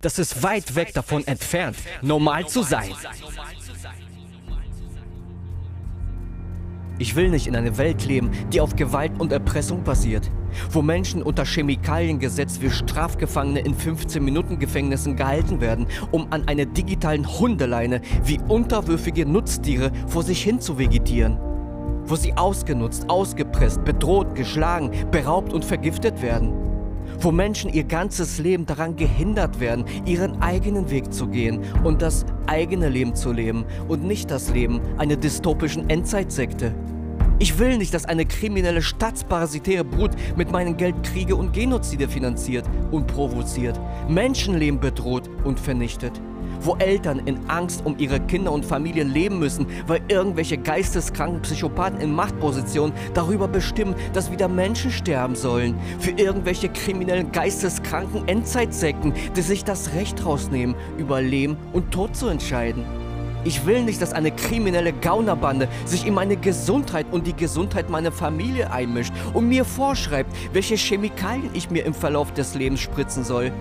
Das ist weit weg davon entfernt, normal zu sein. Ich will nicht in einer Welt leben, die auf Gewalt und Erpressung basiert, wo Menschen unter Chemikaliengesetz wie Strafgefangene in 15-Minuten-Gefängnissen gehalten werden, um an einer digitalen Hundeleine wie unterwürfige Nutztiere vor sich hin zu vegetieren, wo sie ausgenutzt, ausgepresst, bedroht, geschlagen, beraubt und vergiftet werden, wo Menschen ihr ganzes Leben daran gehindert werden, ihren eigenen Weg zu gehen und das eigene Leben zu leben und nicht das Leben einer dystopischen Endzeitsekte. Ich will nicht, dass eine kriminelle staatsparasitäre Brut mit meinem Geld Kriege und Genozide finanziert und provoziert, Menschenleben bedroht und vernichtet. Wo Eltern in Angst um ihre Kinder und Familien leben müssen, weil irgendwelche geisteskranken Psychopathen in Machtpositionen darüber bestimmen, dass wieder Menschen sterben sollen. Für irgendwelche kriminellen geisteskranken Endzeitsekten, die sich das Recht rausnehmen, über Leben und Tod zu entscheiden. Ich will nicht, dass eine kriminelle Gaunerbande sich in meine Gesundheit und die Gesundheit meiner Familie einmischt und mir vorschreibt, welche Chemikalien ich mir im Verlauf des Lebens spritzen soll.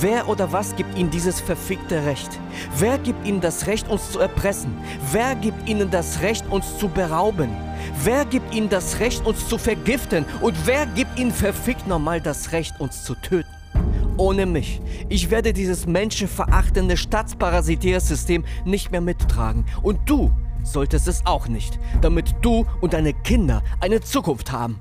Wer oder was gibt ihnen dieses verfickte Recht? Wer gibt ihnen das Recht, uns zu erpressen? Wer gibt ihnen das Recht, uns zu berauben? Wer gibt ihnen das Recht, uns zu vergiften? Und wer gibt ihnen verfickt nochmal das Recht, uns zu töten? Ohne mich. Ich werde dieses menschenverachtende staatsparasitäre System nicht mehr mittragen. Und du solltest es auch nicht, damit du und deine Kinder eine Zukunft haben.